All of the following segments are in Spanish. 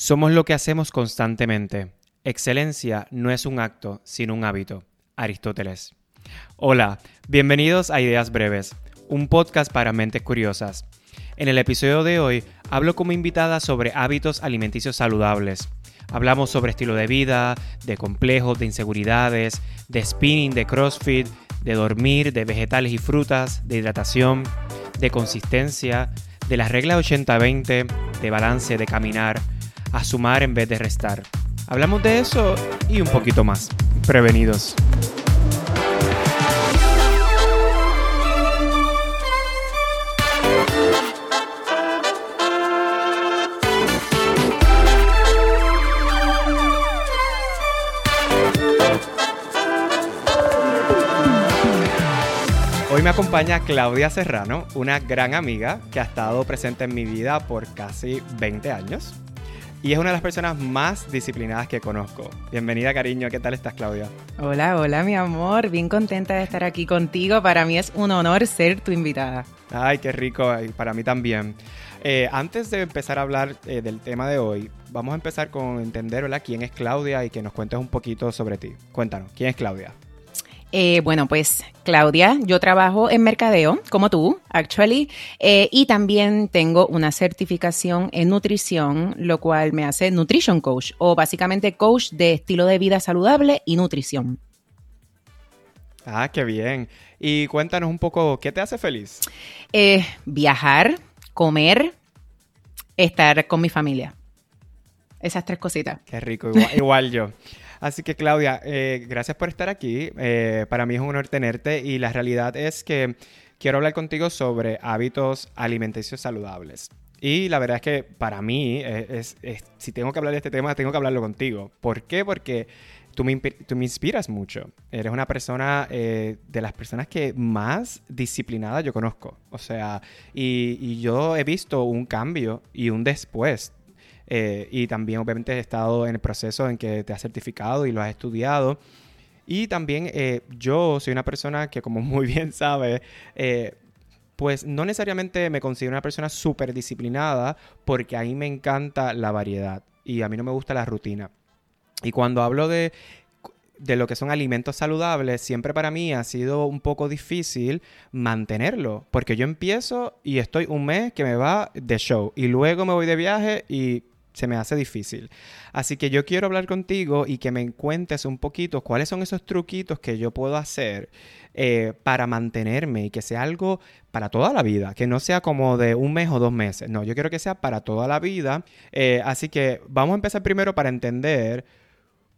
Somos lo que hacemos constantemente. Excelencia no es un acto, sino un hábito. Aristóteles. Hola, bienvenidos a Ideas Breves, un podcast para mentes curiosas. En el episodio de hoy hablo como invitada sobre hábitos alimenticios saludables. Hablamos sobre estilo de vida, de complejos, de inseguridades, de spinning, de crossfit, de dormir, de vegetales y frutas, de hidratación, de consistencia, de las reglas 80-20, de balance, de caminar, a sumar en vez de restar. Hablamos de eso y un poquito más. Prevenidos. Hoy me acompaña Claudia Serrano, una gran amiga que ha estado presente en mi vida por casi 20 años y es una de las personas más disciplinadas que conozco. Bienvenida, cariño. ¿Qué tal estás, Claudia? Hola, hola, mi amor. Bien contenta de estar aquí contigo. Para mí es un honor ser tu invitada. Ay, qué rico. Y para mí también. Eh, antes de empezar a hablar eh, del tema de hoy, vamos a empezar con entender ¿verdad? quién es Claudia y que nos cuentes un poquito sobre ti. Cuéntanos, ¿quién es Claudia? Eh, bueno, pues Claudia, yo trabajo en mercadeo, como tú, actually, eh, y también tengo una certificación en nutrición, lo cual me hace nutrition coach, o básicamente coach de estilo de vida saludable y nutrición. Ah, qué bien. Y cuéntanos un poco, ¿qué te hace feliz? Eh, viajar, comer, estar con mi familia. Esas tres cositas. Qué rico, igual yo. Así que Claudia, eh, gracias por estar aquí. Eh, para mí es un honor tenerte y la realidad es que quiero hablar contigo sobre hábitos alimenticios saludables. Y la verdad es que para mí, es, si tengo que hablar de este tema, tengo que hablarlo contigo. ¿Por qué? Porque tú me, tú me inspiras mucho. Eres una persona eh, de las personas que más disciplinada yo conozco. O sea, y, y yo he visto un cambio y un después eh, y también obviamente he estado en el proceso en que te has certificado y lo has estudiado. Y también eh, yo soy una persona que, como muy bien sabe, eh, pues no necesariamente me considero una persona súper disciplinada porque a mí me encanta la variedad y a mí no me gusta la rutina. Y cuando hablo de, de lo que son alimentos saludables, siempre para mí ha sido un poco difícil mantenerlo, porque yo empiezo y estoy un mes que me va de show y luego me voy de viaje y se me hace difícil. Así que yo quiero hablar contigo y que me cuentes un poquito cuáles son esos truquitos que yo puedo hacer eh, para mantenerme y que sea algo para toda la vida, que no sea como de un mes o dos meses. No, yo quiero que sea para toda la vida. Eh, así que vamos a empezar primero para entender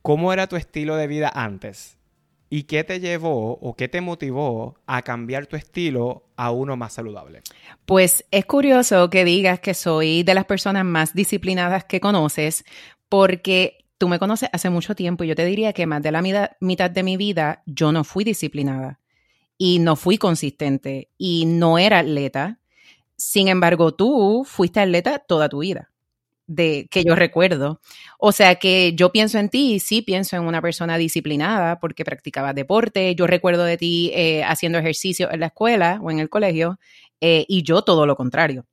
cómo era tu estilo de vida antes. ¿Y qué te llevó o qué te motivó a cambiar tu estilo a uno más saludable? Pues es curioso que digas que soy de las personas más disciplinadas que conoces, porque tú me conoces hace mucho tiempo y yo te diría que más de la mitad, de mi vida yo no fui disciplinada y no fui consistente y no era atleta. Sin embargo, tú fuiste atleta toda tu vida de que yo recuerdo. O sea que yo pienso en ti sí pienso en una persona disciplinada porque practicaba deporte. Yo recuerdo de ti eh, haciendo ejercicio en la escuela o en el colegio eh, y yo todo lo contrario.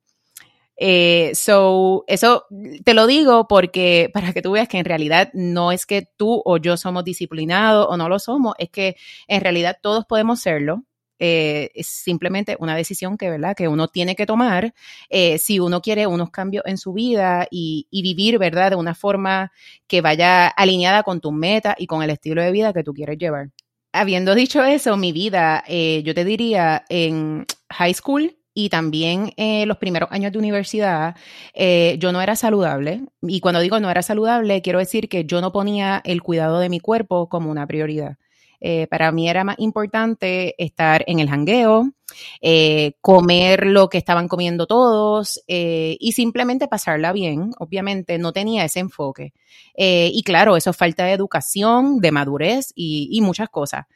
Eh, so, eso te lo digo porque para que tú veas que en realidad no es que tú o yo somos disciplinados o no lo somos, es que en realidad todos podemos serlo eh, es simplemente una decisión que, ¿verdad? que uno tiene que tomar eh, si uno quiere unos cambios en su vida y, vivir ¿verdad? de una forma que vaya alineada con tu meta y con el estilo de vida que tú quieres llevar. Habiendo dicho eso, mi vida, eh, yo te diría, en high school y también en los primeros años de universidad, yo no era saludable. Y cuando digo no era saludable, quiero decir que yo no ponía el cuidado de mi cuerpo como una prioridad. Eh, para mí era más importante estar en el jangueo, eh, comer lo que estaban comiendo todos eh, y simplemente pasarla bien. Obviamente no tenía ese enfoque. y claro, eso es falta de educación, de madurez y, y muchas cosas.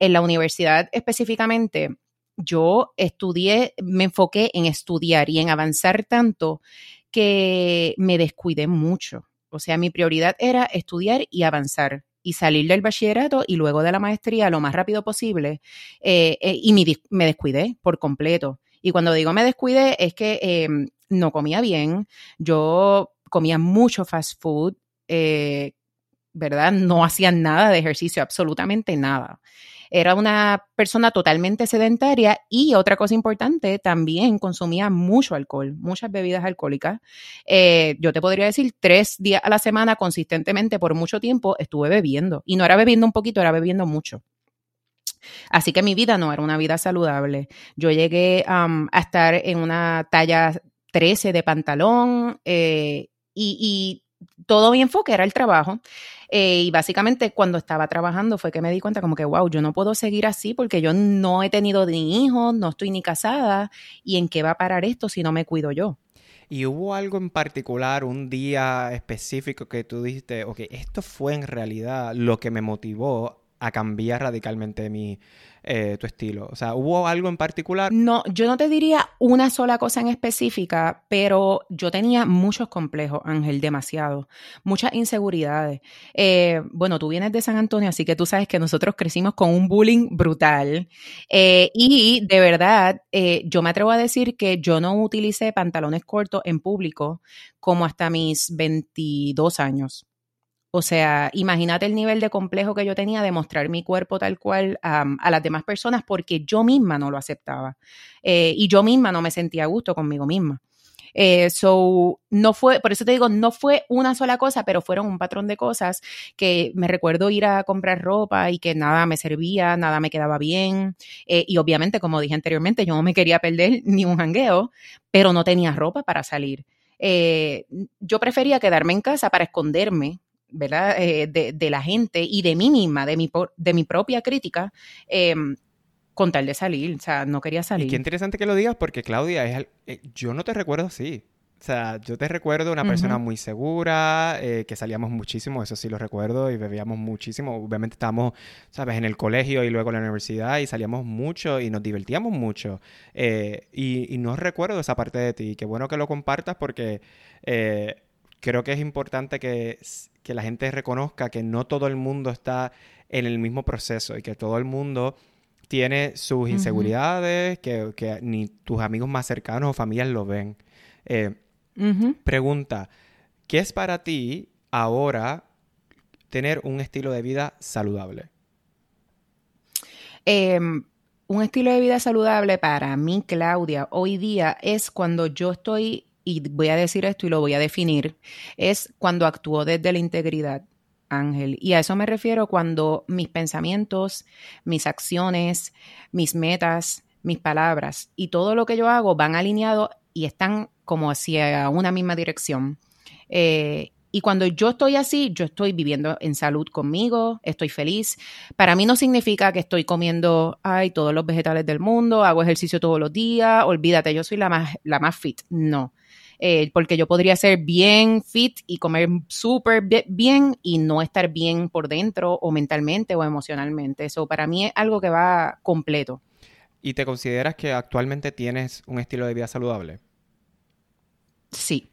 en la universidad específicamente, yo estudié, me enfoqué en estudiar y en avanzar tanto que me descuidé mucho. O sea, mi prioridad era estudiar y avanzar y salir del bachillerato y luego de la maestría lo más rápido posible. Eh, eh, y me, descuidé por completo. Y cuando digo me descuidé es que em, no comía bien. Yo comía mucho fast food, eh, ¿verdad? No hacía nada de ejercicio, absolutamente nada. Era una persona totalmente sedentaria y otra cosa importante, también consumía mucho alcohol, muchas bebidas alcohólicas. Eh, yo te podría decir, tres días a la semana consistentemente por mucho tiempo estuve bebiendo. Y no era bebiendo un poquito, era bebiendo mucho. Así que mi vida no era una vida saludable. Yo llegué a estar en una talla 13 de pantalón eh, y, todo mi enfoque era el trabajo. Eh, y básicamente cuando estaba trabajando fue que me di cuenta como que, wow, yo no puedo seguir así porque yo no he tenido ni hijos, no estoy ni casada. ¿Y en qué va a parar esto si no me cuido yo? ¿Y hubo algo en particular, un día específico que tú dijiste, ok, esto fue en realidad lo que me motivó a cambiar radicalmente mi, eh, tu estilo? O sea, ¿hubo algo en particular? No, yo no te diría una sola cosa en específica, pero yo tenía muchos complejos, Ángel, demasiado, muchas inseguridades. Eh, bueno, tú vienes de San Antonio, así que tú sabes que nosotros crecimos con un bullying brutal. Eh, y de verdad, yo me atrevo a decir que yo no utilicé pantalones cortos en público como hasta mis 22 años. O sea, imagínate el nivel de complejo que yo tenía de mostrar mi cuerpo tal cual a las demás personas porque yo misma no lo aceptaba eh, y yo misma no me sentía a gusto conmigo misma. Eh, so, no fue, por eso te digo, no fue una sola cosa, pero fueron un patrón de cosas que me recuerdo ir a comprar ropa y que nada me servía, nada me quedaba bien. Eh, y obviamente, como dije anteriormente, yo no me quería perder ni un jangueo, pero no tenía ropa para salir. yo prefería quedarme en casa para esconderme ¿verdad? Eh, de, la gente y de mí misma, de mi, de mi propia crítica, eh, con tal de salir. O sea, no quería salir. Y qué interesante que lo digas porque, Claudia, es, eh, yo no te recuerdo así. O sea, yo te recuerdo una persona muy segura, que salíamos muchísimo, eso sí lo recuerdo, y bebíamos muchísimo. Obviamente estábamos, ¿sabes?, en el colegio y luego en la universidad y salíamos mucho y nos divertíamos mucho. y, y, no recuerdo esa parte de ti. Qué bueno que lo compartas porque creo que es importante que, que la gente reconozca que no todo el mundo está en el mismo proceso y que todo el mundo tiene sus inseguridades, que, ni tus amigos más cercanos o familias lo ven. Eh, pregunta, ¿qué es para ti ahora tener un estilo de vida saludable? Em, un estilo de vida saludable para mí, Claudia, hoy día es cuando yo estoy y voy a decir esto y lo voy a definir, es cuando actúo desde la integridad, Ángel. Y a eso me refiero cuando mis pensamientos, mis acciones, mis metas, mis palabras y todo lo que yo hago van alineados y están como hacia una misma dirección. Eh, y cuando yo estoy así, yo estoy viviendo en salud conmigo, estoy feliz. Para mí no significa que estoy comiendo, ay, todos los vegetales del mundo, hago ejercicio todos los días, olvídate, yo soy la más, la más fit. No. Eh, porque yo podría ser bien fit y comer súper bien y no estar bien por dentro o mentalmente o emocionalmente. Eso para mí es algo que va completo. ¿Y te consideras que actualmente tienes un estilo de vida saludable? Sí.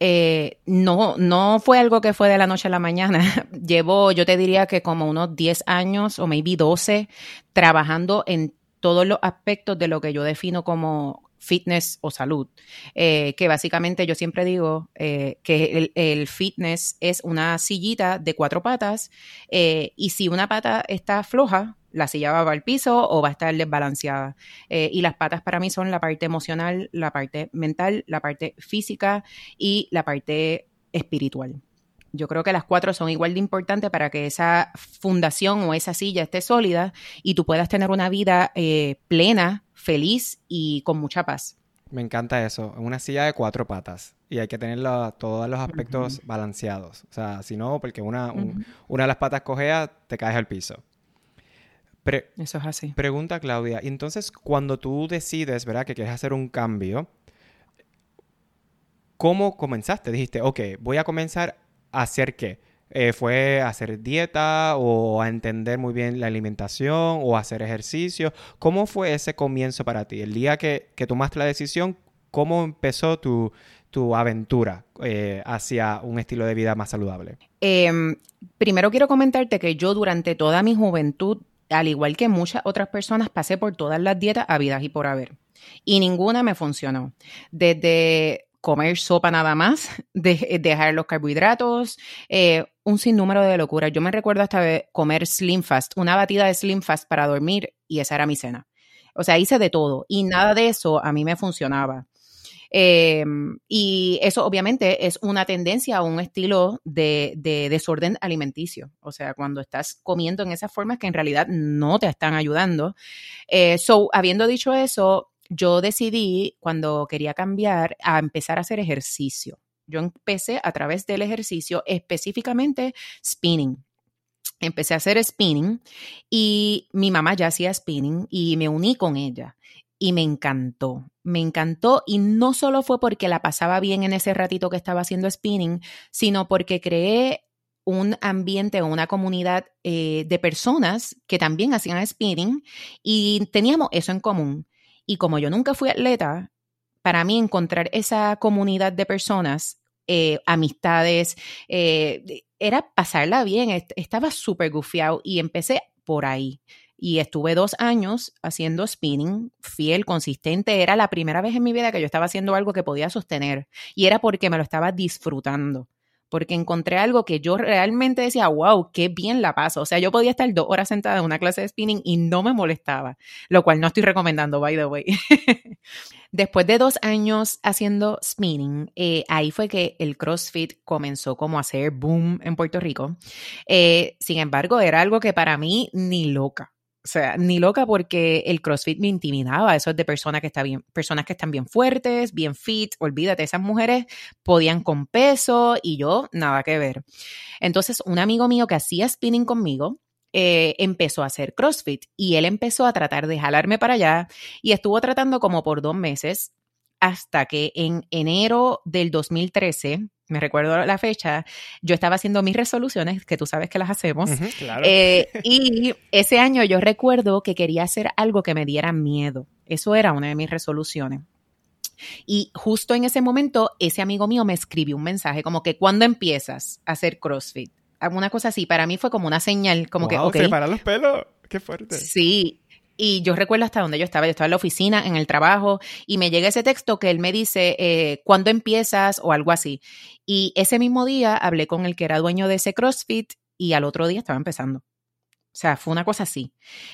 Eh, no, no fue algo que fue de la noche a la mañana. Llevo, yo te diría que como unos 10 años o maybe 12 trabajando en todos los aspectos de lo que yo defino como fitness o salud, eh, que básicamente yo siempre digo eh, que el, fitness es una sillita de cuatro patas eh, y si una pata está floja, la silla va al piso o va a estar desbalanceada. y las patas para mí son la parte emocional, la parte mental, la parte física y la parte espiritual. Yo creo que las cuatro son igual de importantes para que esa fundación o esa silla esté sólida y tú puedas tener una vida plena, feliz y con mucha paz. Me encanta eso, una silla de cuatro patas y hay que tener todos los aspectos balanceados. O sea, si no, porque una, una de las patas cojea, te caes al piso. eso es así. Pregunta Claudia, entonces cuando tú decides, ¿verdad?, que quieres hacer un cambio, ¿cómo comenzaste? Dijiste, ok, voy a comenzar a hacer qué? Eh, ¿Fue hacer dieta o a entender muy bien la alimentación o hacer ejercicio? ¿Cómo fue ese comienzo para ti? El día que, tomaste la decisión, ¿cómo empezó tu, aventura eh, hacia un estilo de vida más saludable? Em, primero quiero comentarte que yo durante toda mi juventud, al igual que muchas otras personas, pasé por todas las dietas habidas y por haber. Y ninguna me funcionó. Desde comer sopa nada más, de, dejar los carbohidratos, eh, un sinnúmero de locuras. Yo me recuerdo hasta comer Slim Fast, una batida de Slim Fast para dormir y esa era mi cena. O sea, hice de todo y nada de eso a mí me funcionaba. Em, y eso obviamente es una tendencia o un estilo de, desorden alimenticio. O sea, cuando estás comiendo en esas formas que en realidad no te están ayudando. Eh, so, habiendo dicho eso, yo decidí cuando quería cambiar a empezar a hacer ejercicio. Yo empecé a través del ejercicio, específicamente spinning empecé a hacer spinning y mi mamá ya hacía spinning y me uní con ella y me encantó, me encantó y no solo fue porque la pasaba bien en ese ratito que estaba haciendo spinning, sino porque creé un ambiente o una comunidad eh, de personas que también hacían spinning y teníamos eso en común. Y como yo nunca fui atleta, para mí encontrar esa comunidad de personas, eh, amistades, eh, era pasarla bien, estaba súper gufiado y empecé por ahí y estuve dos años haciendo spinning, fiel, consistente. Era la primera vez en mi vida que yo estaba haciendo algo que podía sostener y era porque me lo estaba disfrutando. Porque encontré algo que yo realmente decía, wow, qué bien la paso. O sea, yo podía estar dos horas sentada en una clase de spinning y no me molestaba, lo cual no estoy recomendando, by the way. Después de dos años haciendo spinning, eh, ahí fue que el CrossFit comenzó como a hacer boom en Puerto Rico. Eh, sin embargo, era algo que para mí ni loca. O sea, ni loca porque el CrossFit me intimidaba. Eso es de personas que, bien, personas que están bien fuertes, bien fit. Olvídate, esas mujeres podían con peso y yo nada que ver. Entonces, un amigo mío que hacía spinning conmigo, eh, empezó a hacer CrossFit y él empezó a tratar de jalarme para allá y estuvo tratando como por dos meses hasta que en enero del 2013, me recuerdo la fecha, yo estaba haciendo mis resoluciones, que tú sabes que las hacemos, eh, y ese año yo recuerdo que quería hacer algo que me diera miedo. Eso era una de mis resoluciones. Y justo en ese momento, ese amigo mío me escribió un mensaje como que, ¿cuándo empiezas a hacer CrossFit? Alguna cosa así. Para mí fue como una señal, como que, ok. Se para los pelos. Qué fuerte. Sí, y yo recuerdo hasta donde yo estaba, yo estaba en la oficina, en el trabajo, y me llega ese texto que él me dice, eh, ¿cuándo empiezas? o algo así. Y ese mismo día hablé con el que era dueño de ese CrossFit y al otro día estaba empezando. O sea, fue una cosa así.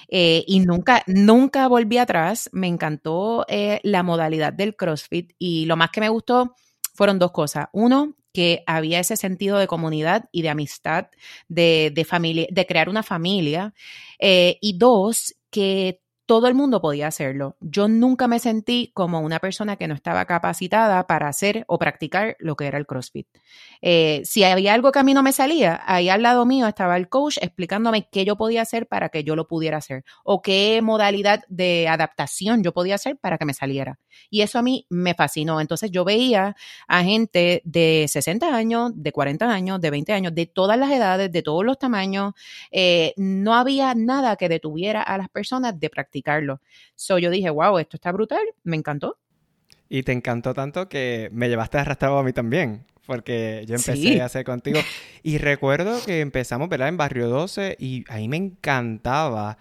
Eh, y nunca, nunca volví atrás. Me encantó eh, la modalidad del CrossFit y lo más que me gustó fueron dos cosas. Uno, que había ese sentido de comunidad y de amistad, de, de familia, de crear una familia. y dos, que todo el mundo podía hacerlo. Yo nunca me sentí como una persona que no estaba capacitada para hacer o practicar lo que era el CrossFit. Eh, si había algo que a mí no me salía, ahí al lado mío estaba el coach explicándome qué yo podía hacer para que yo lo pudiera hacer o qué modalidad de adaptación yo podía hacer para que me saliera. Y eso a mí me fascinó. Entonces yo veía a gente de 60 años, de 40 años, de 20 años, de todas las edades, de todos los tamaños. Eh, no había nada que detuviera a las personas de practicar practicarlo. So yo dije, wow, esto está brutal, me encantó. Y te encantó tanto que me llevaste arrastrado a mí también, porque yo empecé a hacer contigo. Y recuerdo que empezamos, ¿verdad? En Barrio 12 y ahí me encantaba.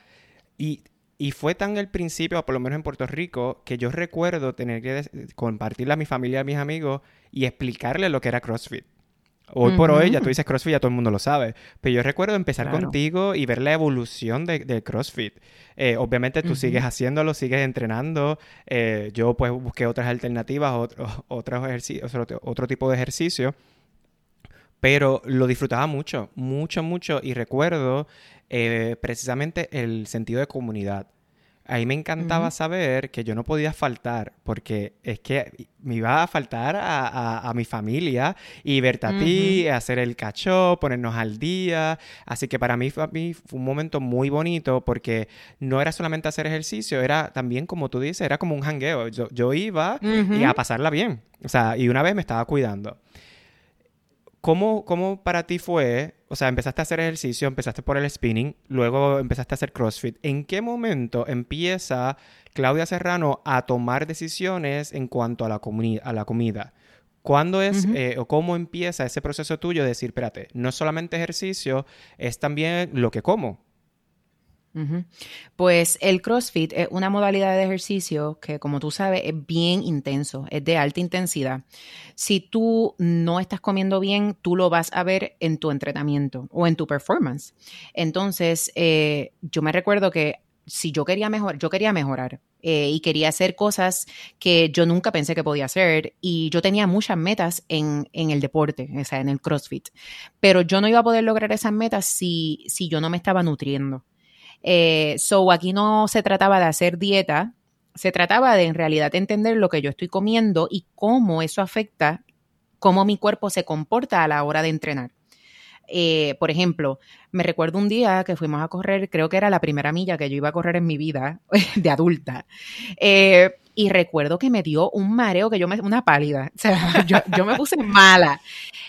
Y, y fue tan el principio, por lo menos en Puerto Rico, que yo recuerdo tener que compartirle a mi familia, a mis amigos y explicarle lo que era CrossFit. Hoy por hoy, ya tú dices CrossFit, ya todo el mundo lo sabe. Pero yo recuerdo empezar contigo y ver la evolución del de CrossFit. Eh, obviamente tú sigues haciéndolo, sigues entrenando. Eh, yo pues busqué otras alternativas, otro, ejercicios, otro, otro tipo de ejercicio. Pero lo disfrutaba mucho, mucho, mucho. Y recuerdo eh, precisamente el sentido de comunidad. Ahí me encantaba saber que yo no podía faltar, porque es que me iba a faltar a, mi familia y verte a ti, hacer el cacho, ponernos al día. Así que para mí, fue un momento muy bonito porque no era solamente hacer ejercicio, era también, como tú dices, era como un jangueo. Yo, iba y a pasarla bien. O sea, y una vez me estaba cuidando. ¿Cómo, ¿Cómo para ti fue? O sea, empezaste a hacer ejercicio, empezaste por el spinning, luego empezaste a hacer CrossFit. ¿En qué momento empieza Claudia Serrano a tomar decisiones en cuanto a la, a la comida? ¿Cuándo es eh, o cómo empieza ese proceso tuyo de decir, espérate, no es solamente ejercicio, es también lo que como? Pues el CrossFit es una modalidad de ejercicio que, como tú sabes, es bien intenso, es de alta intensidad. Si tú no estás comiendo bien, tú lo vas a ver en tu entrenamiento o en tu performance. Entonces, eh, yo me recuerdo que si yo quería mejorar, yo quería mejorar eh, y quería hacer cosas que yo nunca pensé que podía hacer y yo tenía muchas metas en, en, el deporte, o sea, en el CrossFit, pero yo no iba a poder lograr esas metas si, si yo no me estaba nutriendo. Eh, so, aquí no se trataba de hacer dieta, se trataba de en realidad entender lo que yo estoy comiendo y cómo eso afecta cómo mi cuerpo se comporta a la hora de entrenar. Eh, por ejemplo, me recuerdo un día que fuimos a correr, creo que era la primera milla que yo iba a correr en mi vida de adulta. Eh, y recuerdo que me dio un mareo que yo me, una pálida, o sea, yo, yo, me puse mala.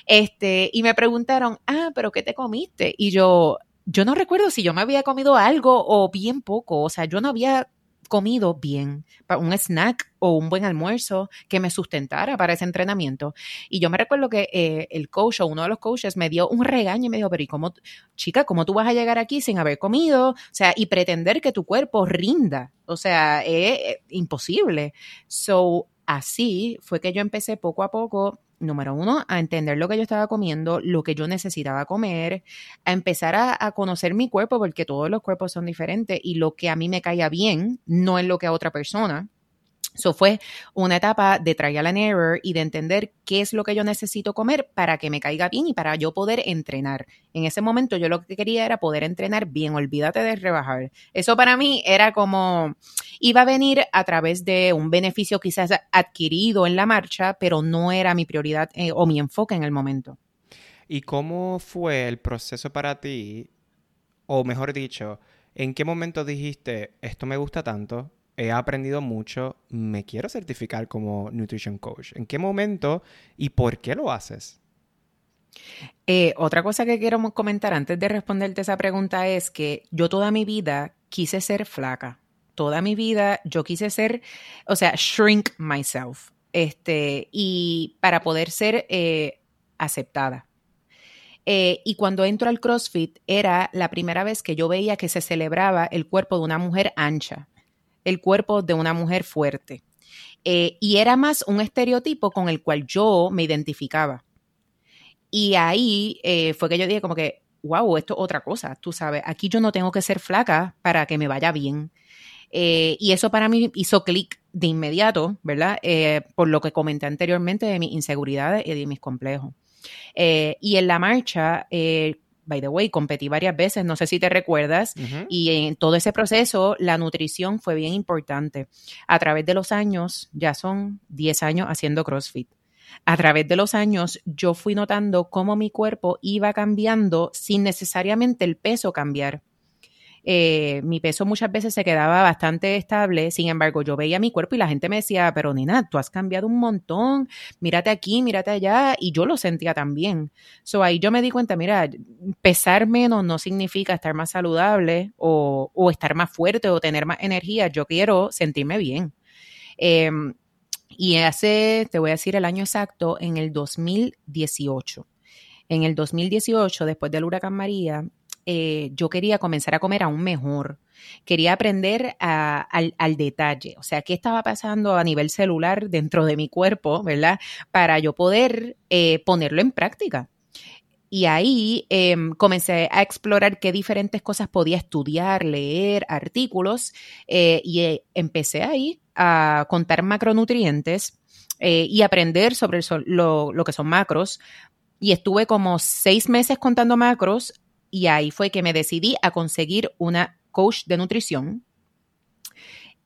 Este, y me preguntaron, ah, pero ¿qué te comiste? Y yo, yo no recuerdo si yo me había comido algo o bien poco, o sea, yo no había comido bien, un snack o un buen almuerzo que me sustentara para ese entrenamiento. Y yo me recuerdo que eh, el coach o uno de los coaches me dio un regaño y me dijo, pero ¿y cómo, chica, cómo tú vas a llegar aquí sin haber comido? O sea, y pretender que tu cuerpo rinda. O sea, es imposible. So, así fue que yo empecé poco a poco número uno, a entender lo que yo estaba comiendo, lo que yo necesitaba comer, a empezar a, conocer mi cuerpo, porque todos los cuerpos son diferentes y lo que a mí me caía bien no es lo que a otra persona. Eso fue una etapa de trial and error y de entender qué es lo que yo necesito comer para que me caiga bien y para yo poder entrenar. En ese momento yo lo que quería era poder entrenar bien, olvídate de rebajar. Eso para mí era como, iba a venir a través de un beneficio quizás adquirido en la marcha, pero no era mi prioridad eh, o mi enfoque en el momento. ¿Y cómo fue el proceso para ti? O mejor dicho, ¿en qué momento dijiste, esto me gusta tanto, he aprendido mucho, me quiero certificar como Nutrition Coach. ¿En qué momento y por qué lo haces? Eh, otra cosa que quiero comentar antes de responderte esa pregunta es que yo toda mi vida quise ser flaca. Toda mi vida yo quise ser, o sea, shrink myself. Este, y para poder ser eh, aceptada. Eh, y cuando entro al CrossFit era la primera vez que yo veía que se celebraba el cuerpo de una mujer ancha el cuerpo de una mujer fuerte. Eh, y era más un estereotipo con el cual yo me identificaba. Y ahí eh, fue que yo dije como que, wow, esto es otra cosa, tú sabes, aquí yo no tengo que ser flaca para que me vaya bien. Eh, y eso para mí hizo clic de inmediato, ¿verdad? por lo que comenté anteriormente de mis inseguridades y de mis complejos. y en la marcha, by the way, competí varias veces, no sé si te recuerdas, y en todo ese proceso la nutrición fue bien importante. A través de los años, ya son 10 años haciendo CrossFit. A través de los años yo fui notando cómo mi cuerpo iba cambiando sin necesariamente el peso cambiar. Eh, mi peso muchas veces se quedaba bastante estable, sin embargo yo veía mi cuerpo y la gente me decía, pero nena, tú has cambiado un montón, mírate aquí, mírate allá, y yo lo sentía también. So ahí yo me di cuenta, mira, pesar menos no significa estar más saludable o, estar más fuerte o tener más energía, yo quiero sentirme bien. Em, y hace, te voy a decir el año exacto, en el 2018. En el 2018, después del huracán María, eh, yo quería comenzar a comer aún mejor. Quería aprender al, detalle, o sea, qué estaba pasando a nivel celular dentro de mi cuerpo, ¿verdad? Para yo poder eh, ponerlo en práctica. Y ahí em, comencé a explorar qué diferentes cosas podía estudiar, leer, artículos, eh, y empecé ahí a contar macronutrientes y aprender sobre lo, lo que son macros, y estuve como seis meses contando macros y ahí fue que me decidí a conseguir una coach de nutrición.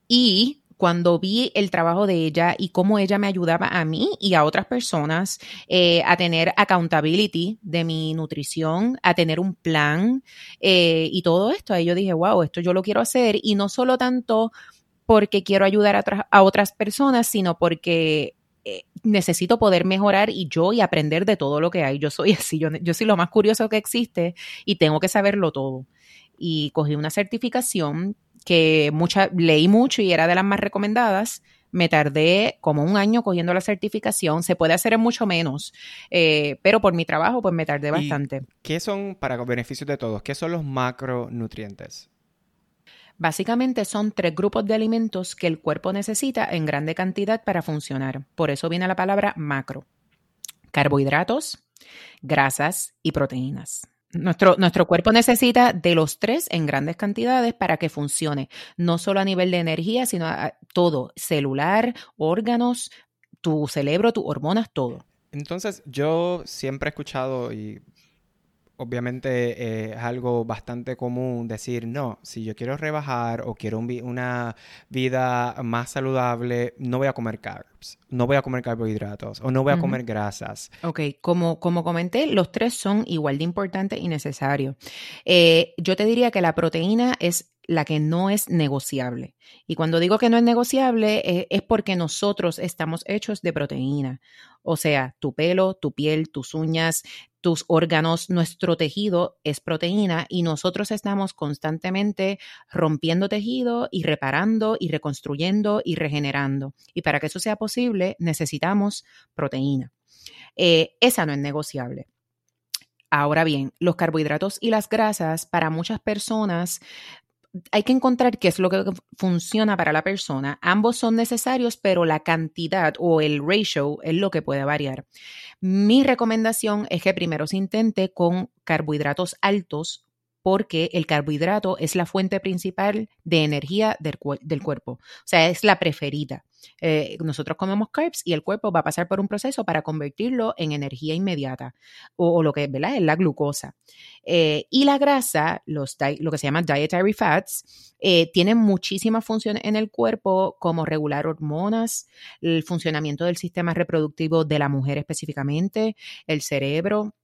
Y cuando vi el trabajo de ella y cómo ella me ayudaba a mí y a otras personas eh, a tener accountability de mi nutrición, a tener un plan eh, y todo esto, ahí yo dije, wow, esto yo lo quiero hacer y no solo tanto porque quiero ayudar a, a otras personas, sino porque eh, necesito poder mejorar y yo y aprender de todo lo que hay. Yo soy así, yo, yo soy lo más curioso que existe y tengo que saberlo todo. Y cogí una certificación que mucha, leí mucho y era de las más recomendadas. Me tardé como un año cogiendo la certificación. Se puede hacer en mucho menos, eh, pero por mi trabajo, pues me tardé bastante. ¿Qué son, para beneficios de todos, qué son los macronutrientes? Básicamente son tres grupos de alimentos que el cuerpo necesita en grande cantidad para funcionar. Por eso viene la palabra macro. Carbohidratos, grasas y proteínas. Nuestro, nuestro, cuerpo necesita de los tres en grandes cantidades para que funcione, no solo a nivel de energía, sino a todo, celular, órganos, tu cerebro, tus hormonas, todo. Entonces, yo siempre he escuchado y obviamente eh, es algo bastante común decir, no, si yo quiero rebajar o quiero una vida más saludable, no voy a comer carbs, no voy a comer carbohidratos o no voy a comer grasas. Ok, como, como comenté, los tres son igual de importantes y necesarios. Eh, yo te diría que la proteína es la que no es negociable. Y cuando digo que no es negociable eh, es porque nosotros estamos hechos de proteína. O sea, tu pelo, tu piel, tus uñas, tus órganos, nuestro tejido es proteína y nosotros estamos constantemente rompiendo tejido y reparando y reconstruyendo y regenerando. Y para que eso sea posible necesitamos proteína. Eh, esa no es negociable. Ahora bien, los carbohidratos y las grasas para muchas personas hay que encontrar qué es lo que funciona para la persona. Ambos son necesarios, pero la cantidad o el ratio es lo que puede variar. Mi recomendación es que primero se intente con carbohidratos altos porque el carbohidrato es la fuente principal de energía del, cuerpo, o sea, es la preferida. Eh, nosotros comemos carbs y el cuerpo va a pasar por un proceso para convertirlo en energía inmediata o, lo que ¿verdad? es la glucosa. Eh, y la grasa, los lo que se llama dietary fats, eh, tienen muchísimas funciones en el cuerpo como regular hormonas, el funcionamiento del sistema reproductivo de la mujer específicamente, el cerebro,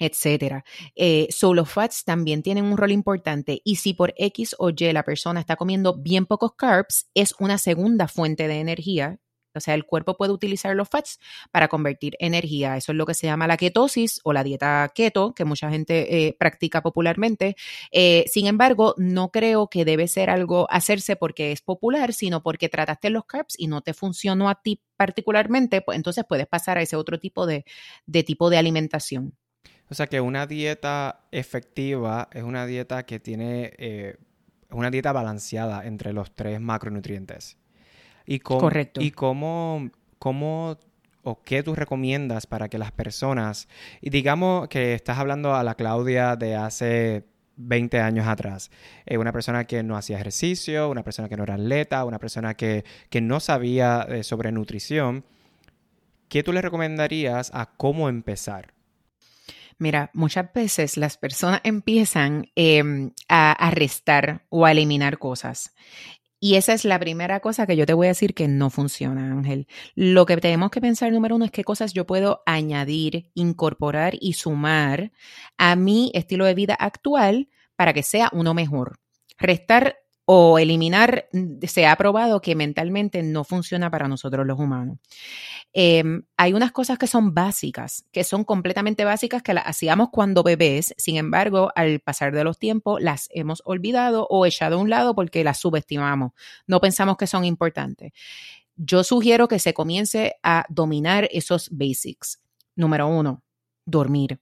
etcétera. Eh, solo fats también tienen un rol importante y si por X o Y la persona está comiendo bien pocos carbs, es una segunda fuente de energía. O sea, el cuerpo puede utilizar los fats para convertir energía. Eso es lo que se llama la ketosis o la dieta keto, que mucha gente eh, practica popularmente. Eh, sin embargo, no creo que debe ser algo hacerse porque es popular, sino porque trataste los carbs y no te funcionó a ti particularmente, pues entonces puedes pasar a ese otro tipo de tipo de alimentación. O sea que una dieta efectiva es una dieta que tiene eh, una dieta balanceada entre los tres macronutrientes. Y Correcto. ¿Y cómo, cómo o qué tú recomiendas para que las personas, y digamos que estás hablando a la Claudia de hace 20 años atrás, eh, una persona que no hacía ejercicio, una persona que no era atleta, una persona que, que no sabía eh, sobre nutrición, ¿qué tú le recomendarías a cómo empezar? Mira, muchas veces las personas empiezan em, a, restar o a eliminar cosas. Y esa es la primera cosa que yo te voy a decir que no funciona, Ángel. Lo que tenemos que pensar, número uno, es qué cosas yo puedo añadir, incorporar y sumar a mi estilo de vida actual para que sea uno mejor. Restar o eliminar se ha probado que mentalmente no funciona para nosotros los humanos. Em, hay unas cosas que son básicas, que son completamente básicas, que las hacíamos cuando bebés, sin embargo, al pasar de los tiempos las hemos olvidado o echado a un lado porque las subestimamos, no pensamos que son importantes. Yo sugiero que se comience a dominar esos basics. Número uno, dormir.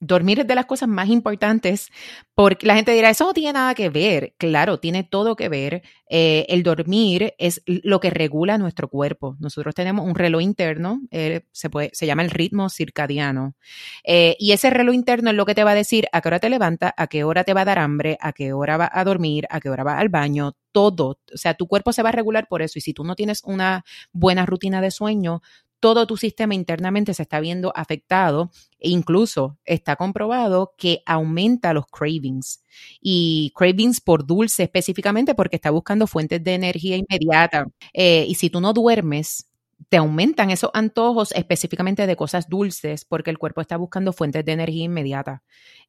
Dormir es de las cosas más importantes porque la gente dirá, eso no tiene nada que ver. Claro, tiene todo que ver. Eh, el dormir es lo que regula nuestro cuerpo. Nosotros tenemos un reloj interno, eh, se, se llama el ritmo circadiano. Eh, y ese reloj interno es lo que te va a decir a qué hora te levantas, a qué hora te va a dar hambre, a qué hora va a dormir, a qué hora va al baño, todo. O sea, tu cuerpo se va a regular por eso. Y si tú no tienes una buena rutina de sueño, todo tu sistema internamente se está viendo afectado e incluso está comprobado que aumenta los cravings y cravings por dulce específicamente porque está buscando fuentes de energía inmediata. Eh, y si tú no duermes, te aumentan esos antojos específicamente de cosas dulces porque el cuerpo está buscando fuentes de energía inmediata.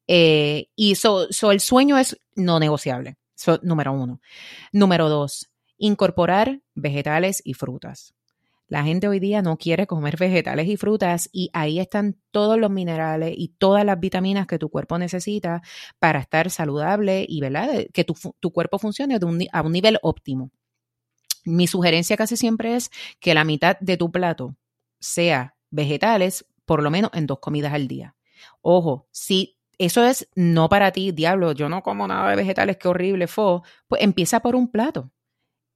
Eh, y so, el sueño es no negociable, número uno. Número dos, incorporar vegetales y frutas. La gente hoy día no quiere comer vegetales y frutas y ahí están todos los minerales y todas las vitaminas que tu cuerpo necesita para estar saludable y ¿verdad? que tu, cuerpo funcione a un nivel óptimo. Mi sugerencia casi siempre es que la mitad de tu plato sea vegetales, por lo menos en dos comidas al día. Ojo, si eso es no para ti, diablo, yo no como nada de vegetales, qué horrible fue. Pues empieza por un plato.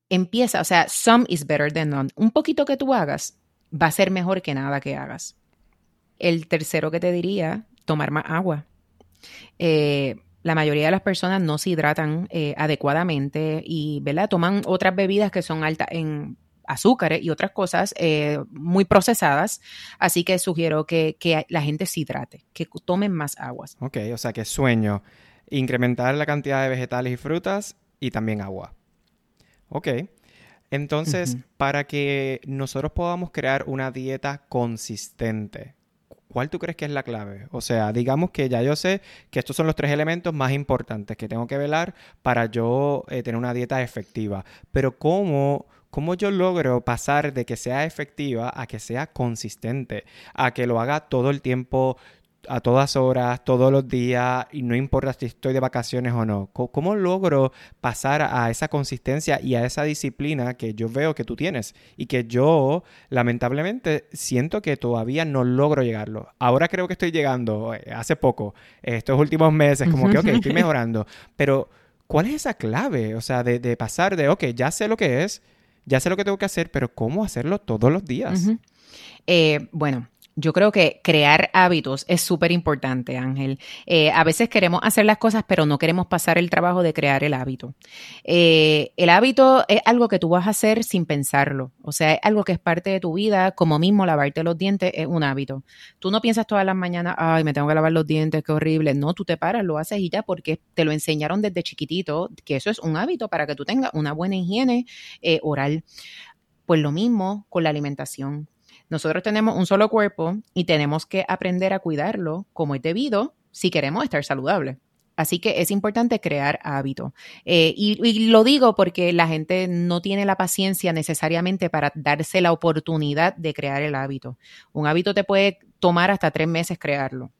Empieza, o sea, some is better than none. Un poquito que tú hagas va a ser mejor que nada que hagas. El tercero que te diría, tomar más agua. Eh, la mayoría de las personas no se hidratan eh, adecuadamente y ¿verdad? toman otras bebidas que son altas en azúcares y otras cosas eh, muy procesadas. Así que sugiero que, la gente se hidrate, que tomen más aguas. Ok, o sea que sueño, incrementar la cantidad de vegetales y frutas y también agua. Ok. Entonces, para que nosotros podamos crear una dieta consistente, ¿cuál tú crees que es la clave? O sea, digamos que ya yo sé que estos son los tres elementos más importantes que tengo que velar para yo eh, tener una dieta efectiva. Pero ¿cómo ¿Cómo yo logro pasar de que sea efectiva a que sea consistente? A que lo haga todo el tiempo, a todas horas, todos los días, y no importa si estoy de vacaciones o no. ¿Cómo, logro pasar a esa consistencia y a esa disciplina que yo veo que tú tienes y que yo, lamentablemente, siento que todavía no logro llegarlo? Ahora creo que estoy llegando, eh, hace poco, estos últimos meses, como que, ok, estoy mejorando, pero ¿cuál es esa clave? O sea, de, pasar de, ok, ya sé lo que es, ya sé lo que tengo que hacer, pero ¿cómo hacerlo todos los días? Eh, bueno, yo creo que crear hábitos es súper importante, Ángel. Eh, a veces queremos hacer las cosas, pero no queremos pasar el trabajo de crear el hábito. Eh, el hábito es algo que tú vas a hacer sin pensarlo. O sea, es algo que es parte de tu vida, como mismo lavarte los dientes es un hábito. Tú no piensas todas las mañanas, ay, me tengo que lavar los dientes, qué horrible. No, tú te paras, lo haces y ya, porque te lo enseñaron desde chiquitito, que eso es un hábito para que tú tengas una buena higiene eh, oral. Pues lo mismo con la alimentación. Nosotros tenemos un solo cuerpo y tenemos que aprender a cuidarlo como es debido si queremos estar saludables. Así que es importante crear hábito. Eh, y, lo digo porque la gente no tiene la paciencia necesariamente para darse la oportunidad de crear el hábito. Un hábito te puede tomar hasta tres meses crearlo.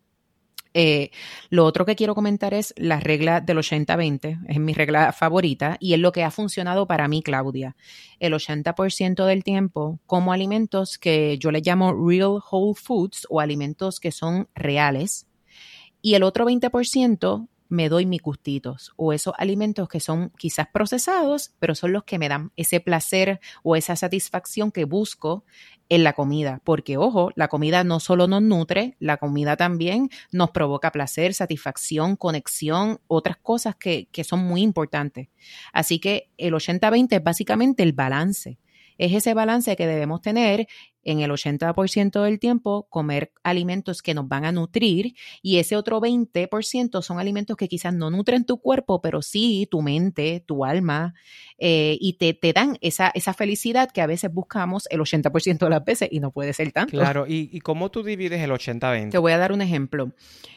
Eh, lo otro que quiero comentar es la regla del 80-20, es mi regla favorita y es lo que ha funcionado para mí, Claudia. El 80% del tiempo como alimentos que yo le llamo real whole foods o alimentos que son reales y el otro 20% me doy mis gustitos o esos alimentos que son quizás procesados, pero son los que me dan ese placer o esa satisfacción que busco en la comida, porque ojo, la comida no solo nos nutre, la comida también nos provoca placer, satisfacción, conexión, otras cosas que, que son muy importantes. Así que el 80-20 es básicamente el balance es ese balance que debemos tener en el 80% del tiempo, comer alimentos que nos van a nutrir y ese otro 20% son alimentos que quizás no nutren tu cuerpo, pero sí tu mente, tu alma, eh, y te, te, dan esa, esa felicidad que a veces buscamos el 80% de las veces y no puede ser tanto. Claro, ¿y, y cómo tú divides el 80-20? Te voy a dar un ejemplo.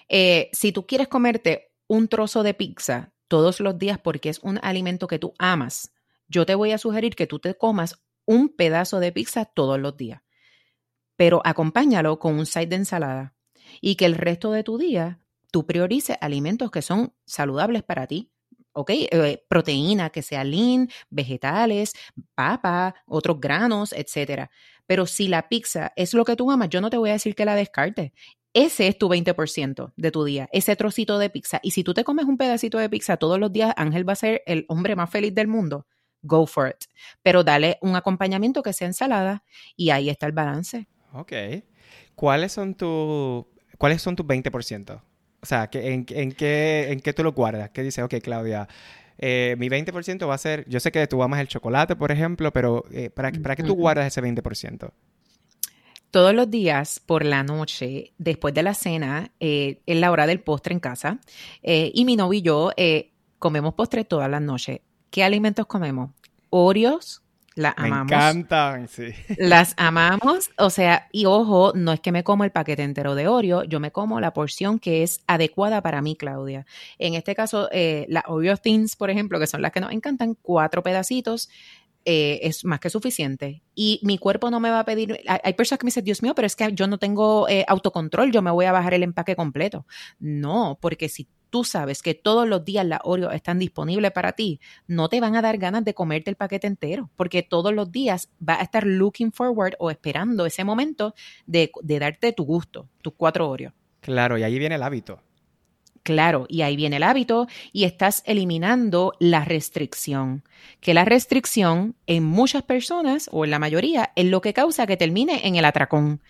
Eh, si tú quieres comerte un trozo de pizza todos los días porque es un alimento que tú amas, yo te voy a sugerir que tú te comas un pedazo de pizza todos los días, pero acompáñalo con un side de ensalada y que el resto de tu día tú priorices alimentos que son saludables para ti. ¿ok? Eh, proteína que sea lean, vegetales, papa, otros granos, etcétera. Pero si la pizza es lo que tú amas, yo no te voy a decir que la descartes. Ese es tu 20% de tu día, ese trocito de pizza. Y si tú te comes un pedacito de pizza todos los días, Ángel va a ser el hombre más feliz del mundo go for it. Pero dale un acompañamiento que sea ensalada y ahí está el balance. Ok. ¿Cuáles son, tu, ¿cuáles son tus 20%? O sea, en, en, qué, ¿en qué tú lo guardas? ¿Qué dice, ok, Claudia, eh, mi 20% va a ser, yo sé que tú amas el chocolate, por ejemplo, pero eh, ¿para, ¿para qué tú guardas ese 20%? Todos los días por la noche, después de la cena, eh, es la hora del postre en casa. y mi novio y yo comemos postre todas las noches. ¿Qué alimentos comemos? Oreos, las amamos. Me encantan, sí. Las amamos, o sea, y ojo, no es que me como el paquete entero de Oreo, yo me como la porción que es adecuada para mí, Claudia. En este caso, eh, las Oreo Thins, por ejemplo, que son las que nos encantan, cuatro pedacitos, eh, es más que suficiente. Y mi cuerpo no me va a pedir, hay, personas que me dicen, Dios mío, pero es que yo no tengo eh, autocontrol, yo me voy a bajar el empaque completo. No, porque si tú sabes que todos los días las Oreo están disponibles para ti, no te van a dar ganas de comerte el paquete entero, porque todos los días vas a estar looking forward o esperando ese momento de, de darte tu gusto, tus cuatro Oreos. Claro, y ahí viene el hábito. Claro, y ahí viene el hábito y estás eliminando la restricción, que la restricción en muchas personas o en la mayoría es lo que causa que termine en el atracón.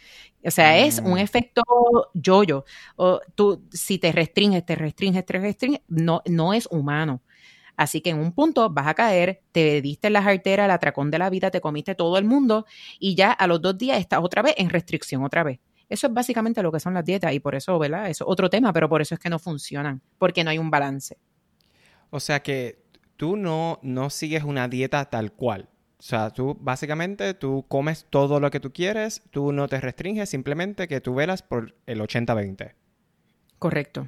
O sea, es un mm. efecto yo-yo. O tú, si te restringes, te restringes, te restringes, no, no es humano. Así que en un punto vas a caer, te diste la jartera, el atracón de la vida, te comiste todo el mundo y ya a los dos días estás otra vez en restricción, otra vez. Eso es básicamente lo que son las dietas y por eso, ¿verdad? Eso es otro tema, pero por eso es que no funcionan, porque no hay un balance. O sea que tú no, no sigues una dieta tal cual. O sea, tú básicamente tú comes todo lo que tú quieres, tú no te restringes, simplemente que tú velas por el 80-20. Correcto.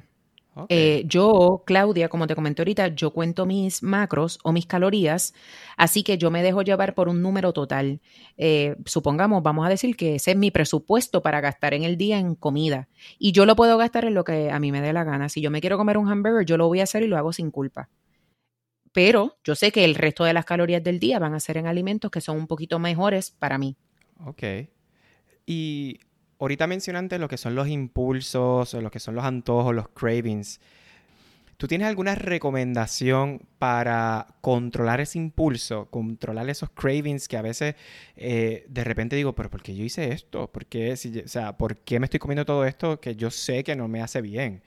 Eh, yo, Claudia, como te comenté ahorita, yo cuento mis macros o mis calorías, así que yo me dejo llevar por un número total. Eh, supongamos, vamos a decir que ese es mi presupuesto para gastar en el día en comida y yo lo puedo gastar en lo que a mí me dé la gana. Si yo me quiero comer un hamburger, yo lo voy a hacer y lo hago sin culpa. Pero yo sé que el resto de las calorías del día van a ser en alimentos que son un poquito mejores para mí. Ok. Y ahorita mencionaste lo que son los impulsos, lo que son los antojos, los cravings. ¿Tú tienes alguna recomendación para controlar ese impulso, controlar esos cravings que a veces eh, de repente digo, pero ¿por qué yo hice esto? ¿Por qué, o sea, ¿por qué me estoy comiendo todo esto que yo sé que no me hace bien?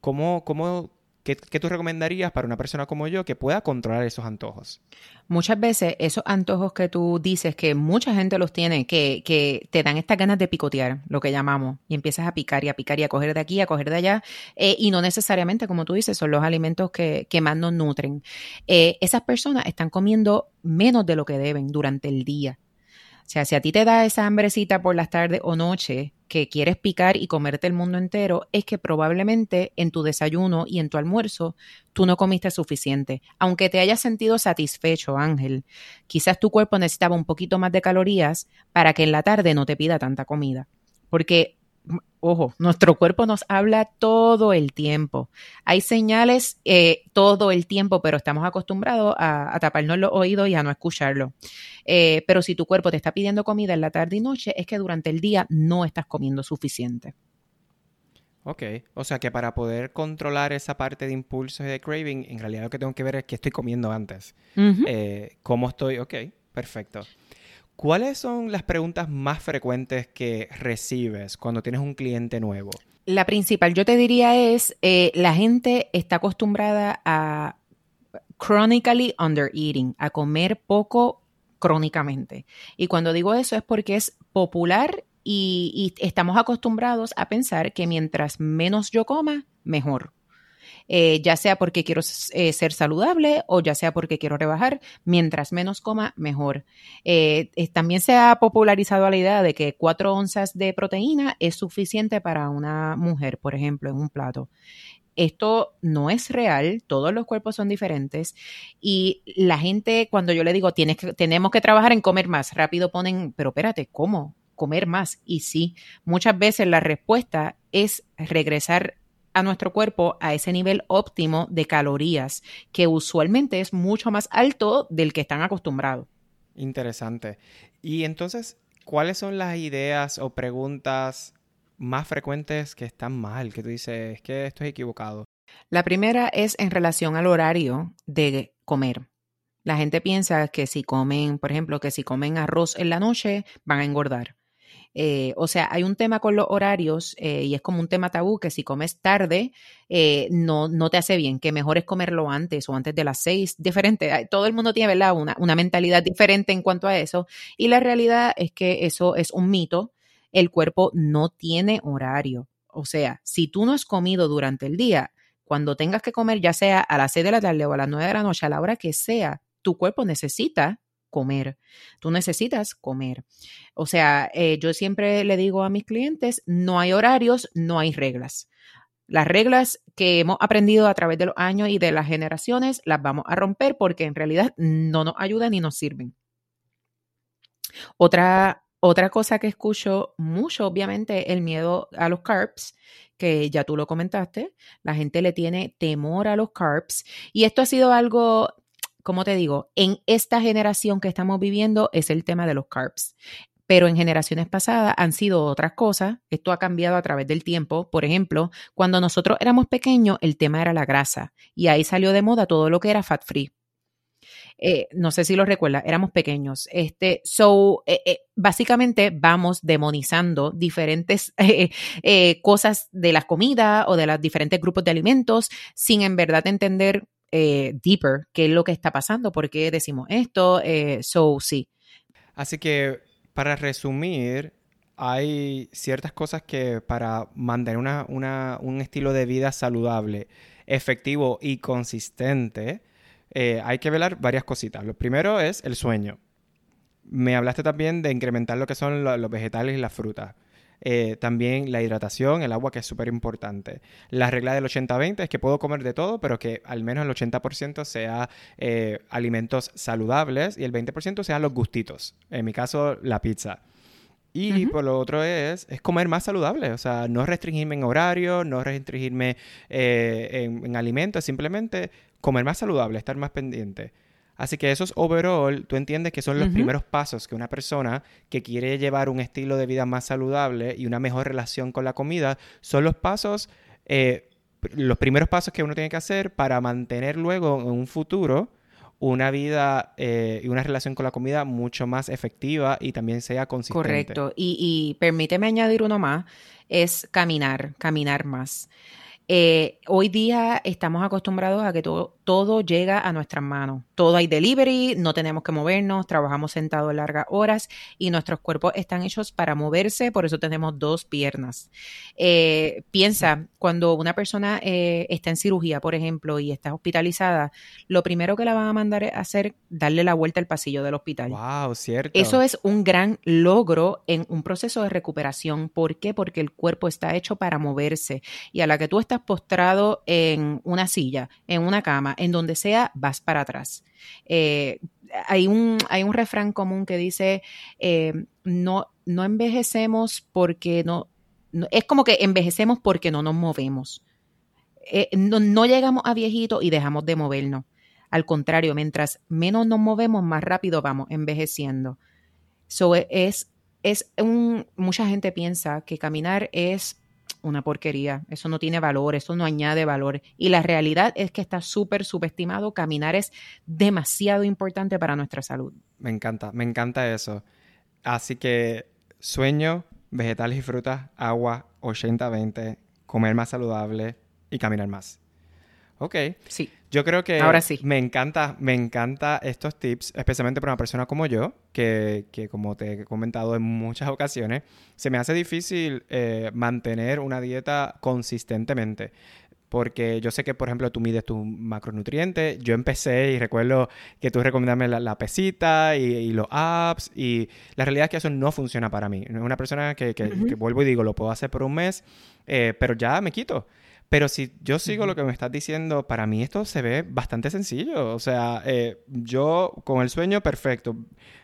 ¿Cómo, cómo ¿Qué, tú recomendarías para una persona como yo que pueda controlar esos antojos? Muchas veces esos antojos que tú dices que mucha gente los tiene, que, que te dan estas ganas de picotear, lo que llamamos, y empiezas a picar y a picar y a coger de aquí, a coger de allá, eh, y no necesariamente, como tú dices, son los alimentos que, que más nos nutren. Eh, esas personas están comiendo menos de lo que deben durante el día. O sea, si a ti te da esa hambrecita por las tardes o noche que quieres picar y comerte el mundo entero, es que probablemente en tu desayuno y en tu almuerzo tú no comiste suficiente. Aunque te hayas sentido satisfecho, Ángel, quizás tu cuerpo necesitaba un poquito más de calorías para que en la tarde no te pida tanta comida. Porque ojo, nuestro cuerpo nos habla todo el tiempo. Hay señales eh, todo el tiempo, pero estamos acostumbrados a, taparnos los oídos y a no escucharlo. Eh, pero si tu cuerpo te está pidiendo comida en la tarde y noche, es que durante el día no estás comiendo suficiente. Ok, o sea que para poder controlar esa parte de impulsos y de craving, en realidad lo que tengo que ver es qué estoy comiendo antes. Eh, ¿Cómo estoy? Ok, perfecto. ¿Cuáles son las preguntas más frecuentes que recibes cuando tienes un cliente nuevo? La principal, yo te diría, es eh, la gente está acostumbrada a chronically undereating, a comer poco crónicamente. Y cuando digo eso es porque es popular y estamos acostumbrados a pensar que mientras menos yo coma, mejor. Eh, ya sea porque quiero eh, ser saludable o ya sea porque quiero rebajar, mientras menos coma, mejor. Eh, también se ha popularizado la idea de que cuatro onzas de proteína es suficiente para una mujer, por ejemplo, en un plato. Esto no es real, todos los cuerpos son diferentes y la gente cuando yo le digo Tienes que, tenemos que trabajar en comer más, rápido ponen, pero espérate, ¿cómo? Comer más. Y sí, muchas veces la respuesta es regresar a nuestro cuerpo a ese nivel óptimo de calorías, que usualmente es mucho más alto del que están acostumbrados. Interesante. Y entonces, ¿cuáles son las ideas o preguntas más frecuentes que están mal? Que tú dices, es que esto es equivocado. La primera es en relación al horario de comer. La gente piensa que si comen, por ejemplo, que si comen arroz en la noche, van a engordar. Eh, o sea, hay un tema con los horarios eh, y es como un tema tabú que si comes tarde eh, no, no te hace bien, que mejor es comerlo antes o antes de las seis, diferente. Todo el mundo tiene. Una, una mentalidad diferente en cuanto a eso y la realidad es que eso es un mito. El cuerpo no tiene horario. O sea, si tú no has comido durante el día, cuando tengas que comer, ya sea a las seis de la tarde o a las nueve de la noche, a la hora que sea, tu cuerpo necesita comer. Tú necesitas comer. O sea, eh, yo siempre le digo a mis clientes, no hay horarios, no hay reglas. Las reglas que hemos aprendido a través de los años y de las generaciones las vamos a romper porque en realidad no nos ayudan ni nos sirven. Otra, otra cosa que escucho mucho, obviamente, el miedo a los carbs, que ya tú lo comentaste. La gente le tiene temor a los carbs. Y esto ha sido algo como te digo, en esta generación que estamos viviendo es el tema de los carbs. pero en generaciones pasadas han sido otras cosas. Esto ha cambiado a través del tiempo. Por ejemplo, cuando nosotros éramos pequeños, el tema era la grasa y ahí salió de moda todo lo que era fat free. Eh, no sé si lo recuerdas, éramos pequeños. Este, so, eh, eh, básicamente vamos demonizando diferentes cosas de la comida o de los diferentes grupos de alimentos sin en verdad entender deeper qué es lo que está pasando, por qué decimos esto. so, sí. Así que, para resumir, hay ciertas cosas que para mantener un estilo de vida saludable, efectivo y consistente, eh, hay que velar varias cositas. Lo primero es el sueño. Me hablaste también de incrementar lo que son los vegetales y las frutas. Eh, también la hidratación, el agua, que es súper importante. La regla del 80-20 es que puedo comer de todo, pero que al menos el 80% sea eh, alimentos saludables y el 20% sean los gustitos. En mi caso, la pizza. Y por lo otro es, es comer más saludable, o sea, no restringirme en horario, no restringirme en, en alimentos, simplemente comer más saludable, estar más pendiente. Así que esos overall, tú entiendes que son los primeros pasos que una persona que quiere llevar un estilo de vida más saludable y una mejor relación con la comida, son los pasos, eh, los primeros pasos que uno tiene que hacer para mantener luego en un futuro una vida eh, y una relación con la comida mucho más efectiva y también sea consistente. Correcto. Y, y permíteme añadir uno más, es caminar, caminar más. Eh, hoy día estamos acostumbrados a que todo, todo llega a nuestras manos. Todo hay delivery, no tenemos que movernos, trabajamos sentados largas horas y nuestros cuerpos están hechos para moverse, por eso tenemos dos piernas. Eh, piensa, cuando una persona eh, está en cirugía, por ejemplo, y está hospitalizada, lo primero que la van a mandar a hacer darle la vuelta al pasillo del hospital. Wow, cierto. Eso es un gran logro en un proceso de recuperación. ¿Por qué? Porque el cuerpo está hecho para moverse y a la que tú estás postrado en una silla, en una cama, en donde sea, vas para atrás. Eh, hay, un, hay un refrán común que dice, eh, no, no envejecemos porque no, es como que envejecemos porque no nos movemos. Eh, no, llegamos a viejito y dejamos de movernos. Al contrario, mientras menos nos movemos, más rápido vamos envejeciendo. So, es, es un, mucha gente piensa que caminar es una porquería. Eso no tiene valor, eso no añade valor. Y la realidad es que está súper subestimado. Caminar es demasiado importante para nuestra salud. Me encanta, me encanta eso. Así que sueño, vegetales y frutas, agua, 80-20, comer más saludable y caminar más. Ok. Sí. Yo creo que Ahora sí. me encanta, me encanta estos tips, especialmente para una persona como yo, que, que como te he comentado en muchas ocasiones, se me hace difícil eh, mantener una dieta consistentemente. Porque yo sé que, por ejemplo, tú mides tus macronutrientes. Yo empecé y recuerdo que tú recomendaste la, pesita y, los apps. Y la realidad es que eso no funciona para mí. Una persona que, que, vuelvo y digo, lo puedo hacer por un mes, eh, pero ya me quito. Pero si yo sigo lo que me estás diciendo, para mí esto se ve bastante sencillo. O sea, eh, yo con el sueño, perfecto.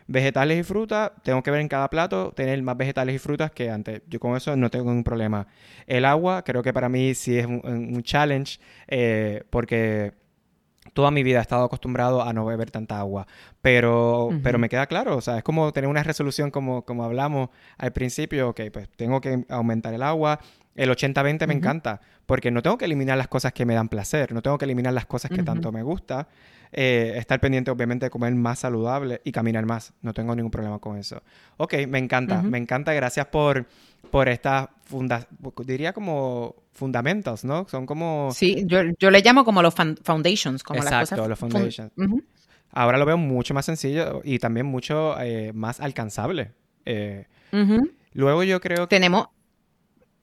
Vegetales y frutas, tengo que ver en cada plato, tener más vegetales y frutas que antes. Yo con eso no tengo ningún problema. El agua, creo que para mí sí es un, challenge, eh, porque toda mi vida he estado acostumbrado a no beber tanta agua, pero, pero me queda claro, o sea, es como tener una resolución como, como hablamos al principio, ok, pues tengo que aumentar el agua, el 80-20 me encanta, porque no tengo que eliminar las cosas que me dan placer, no tengo que eliminar las cosas que tanto me gusta. Eh, estar pendiente, obviamente, de comer más saludable y caminar más. No tengo ningún problema con eso. Ok, me encanta, me encanta. Gracias por, por estas fundas, diría como fundamentos, ¿no? Son como... Sí, yo, yo le llamo como los foundations, como Exacto, las cosas... los foundations. Ahora lo veo mucho más sencillo y también mucho eh, más alcanzable. Eh, luego yo creo que... Tenemos,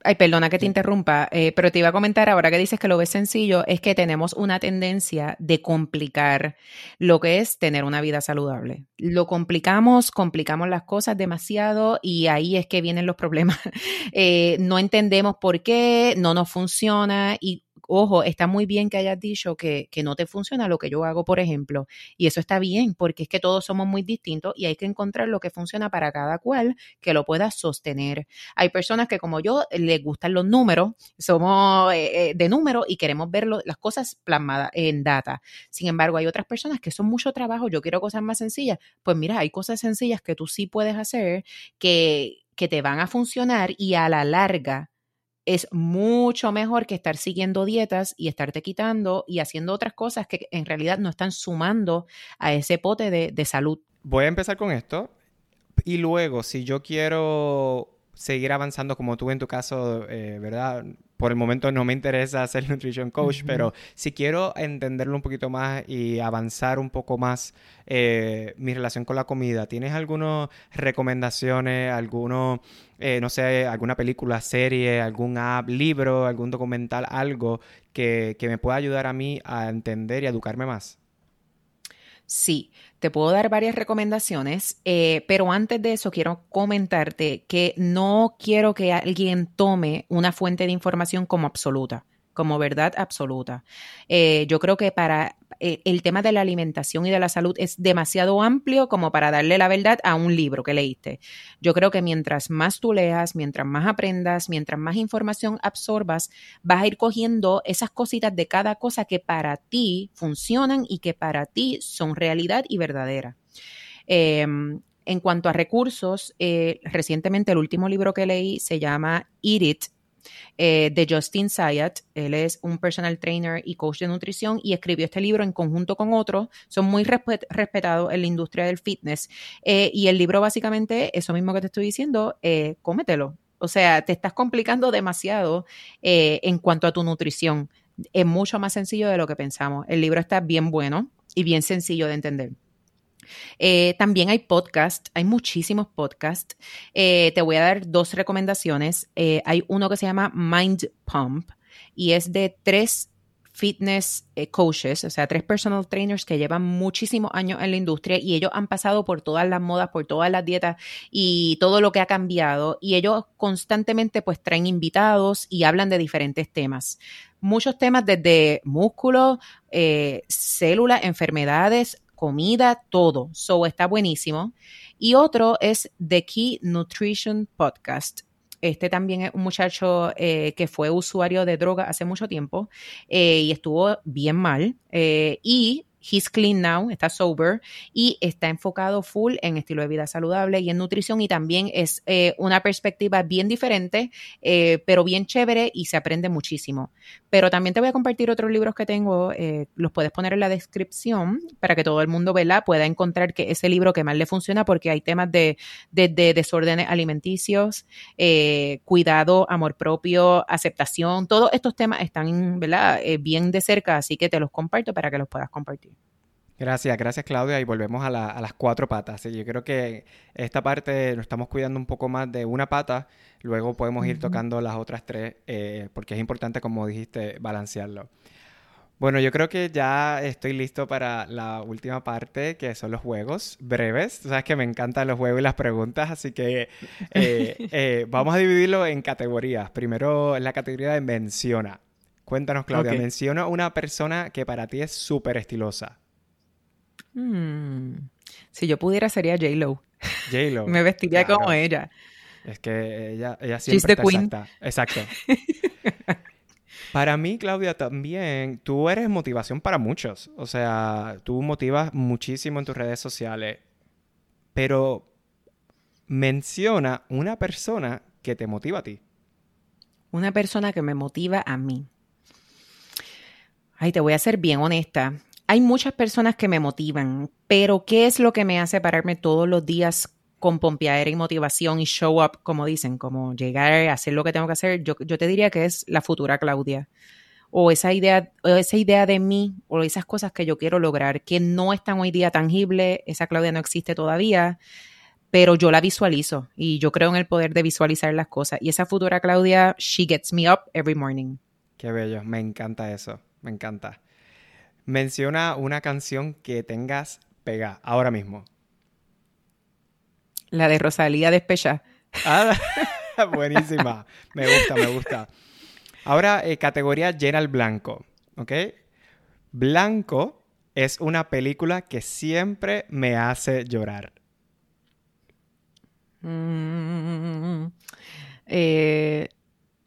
Ay, perdona que te interrumpa, eh, pero te iba a comentar ahora que dices que lo ves sencillo, es que tenemos una tendencia de complicar lo que es tener una vida saludable. Lo complicamos, complicamos las cosas demasiado y ahí es que vienen los problemas. Eh, no entendemos por qué, no nos funciona y ojo, está muy bien que hayas dicho que, que no te funciona lo que yo hago, por ejemplo. Y eso está bien, porque es que todos somos muy distintos y hay que encontrar lo que funciona para cada cual que lo pueda sostener. Hay personas que como yo les gustan los números, somos eh, eh, de números y queremos ver las cosas plasmadas en data. Sin embargo, hay otras personas que son mucho trabajo, yo quiero cosas más sencillas. Pues mira, hay cosas sencillas que tú sí puedes hacer que, que te van a funcionar y a la larga es mucho mejor que estar siguiendo dietas y estarte quitando y haciendo otras cosas que en realidad no están sumando a ese pote de, salud. Voy a empezar con esto y luego si yo quiero seguir avanzando como tú en tu caso, eh, ¿verdad? Por el momento no me interesa ser nutrition coach, pero si quiero entenderlo un poquito más y avanzar un poco más eh, mi relación con la comida, ¿tienes algunas recomendaciones, alguno, eh, no sé, alguna película, serie, algún app, libro, algún documental, algo que, que me pueda ayudar a mí a entender y educarme más? Sí, te puedo dar varias recomendaciones, eh, pero antes de eso quiero comentarte que no quiero que alguien tome una fuente de información como absoluta como verdad absoluta. Eh, yo creo que para eh, el tema de la alimentación y de la salud es demasiado amplio como para darle la verdad a un libro que leíste. Yo creo que mientras más tú leas, mientras más aprendas, mientras más información absorbas, vas a ir cogiendo esas cositas de cada cosa que para ti funcionan y que para ti son realidad y verdadera. Em, en cuanto a recursos, eh, recientemente el último libro que leí se llama Eat It, eh, de Justin Sayat. Él es un personal trainer y coach de nutrición y escribió este libro en conjunto con otros. Son muy respetados en la industria del fitness. Eh, y el libro básicamente, eso mismo que te estoy diciendo, eh, cómetelo. O sea, te estás complicando demasiado en cuanto a tu nutrición. Es mucho más sencillo de lo que pensamos. El libro está bien bueno y bien sencillo de entender. Eh, también hay podcasts, hay muchísimos podcasts. Eh, te voy a dar dos recomendaciones. Eh, hay uno que se llama Mind Pump y es de tres fitness coaches, o sea, tres personal trainers que llevan muchísimos años en la industria y ellos han pasado por todas las modas, por todas las dietas y todo lo que ha cambiado y ellos constantemente pues traen invitados y hablan de diferentes temas. Muchos temas desde músculos, células, enfermedades, comida, todo. So está buenísimo. Y otro es The Key Nutrition Podcast. Este también es un muchacho eh, que fue usuario de droga hace mucho tiempo eh, y estuvo bien mal. Eh, y He's clean now, está sober y está enfocado full en estilo de vida saludable y en nutrición y también es eh, una perspectiva bien diferente, eh, pero bien chévere y se aprende muchísimo. Pero también te voy a compartir otros libros que tengo, eh, los puedes poner en la descripción para que todo el mundo ¿verdad? pueda encontrar que ese libro que más le funciona porque hay temas de, de, de desórdenes alimenticios, cuidado, amor propio, aceptación, todos estos temas están bien de cerca, así que te los comparto para que los puedas compartir. Gracias, gracias Claudia. Y volvemos a, las cuatro patas. Yo creo que esta parte nos estamos cuidando un poco más de una pata, luego podemos ir tocando las otras tres, eh, porque es importante, como dijiste, balancearlo. Bueno, yo creo que ya estoy listo para la última parte, que son los juegos breves. Tú sabes que me encantan los juegos y las preguntas, así que eh, eh, vamos a dividirlo en categorías. Primero, en la categoría de menciona. Cuéntanos, Claudia, menciona una persona que para ti es súper estilosa. Hmm. Si yo pudiera sería J-Lo. J-Lo. Me vestiría como ella. Es que ella, ella siempre está exacta. Exacto. para mí, Claudia, también, tú eres motivación para muchos. O sea, tú motivas muchísimo en tus redes sociales. Pero menciona una persona que te motiva a ti. Una persona que me motiva a mí. Ay, te voy a ser bien honesta hay muchas personas que me motivan, pero ¿qué es lo que me hace pararme todos los días con pompeadera y motivación y show up, como dicen, como llegar a hacer lo que tengo que hacer? Yo, te diría que es la futura Claudia. O esa idea, o esa idea de mí, o esas cosas que yo quiero lograr, que no están hoy día tangible, esa Claudia no existe todavía, pero yo la visualizo y yo creo en el poder de visualizar las cosas. Y esa futura Claudia, she gets me up every morning. Qué bello, me encanta eso, me encanta. Menciona una canción que tengas pega ahora mismo. La de Rosalía Despecha. Ah, buenísima. Me gusta, me gusta. Ahora, eh, categoría llena el blanco, ¿ok? Blanco es una película que siempre me hace llorar. Mm, eh,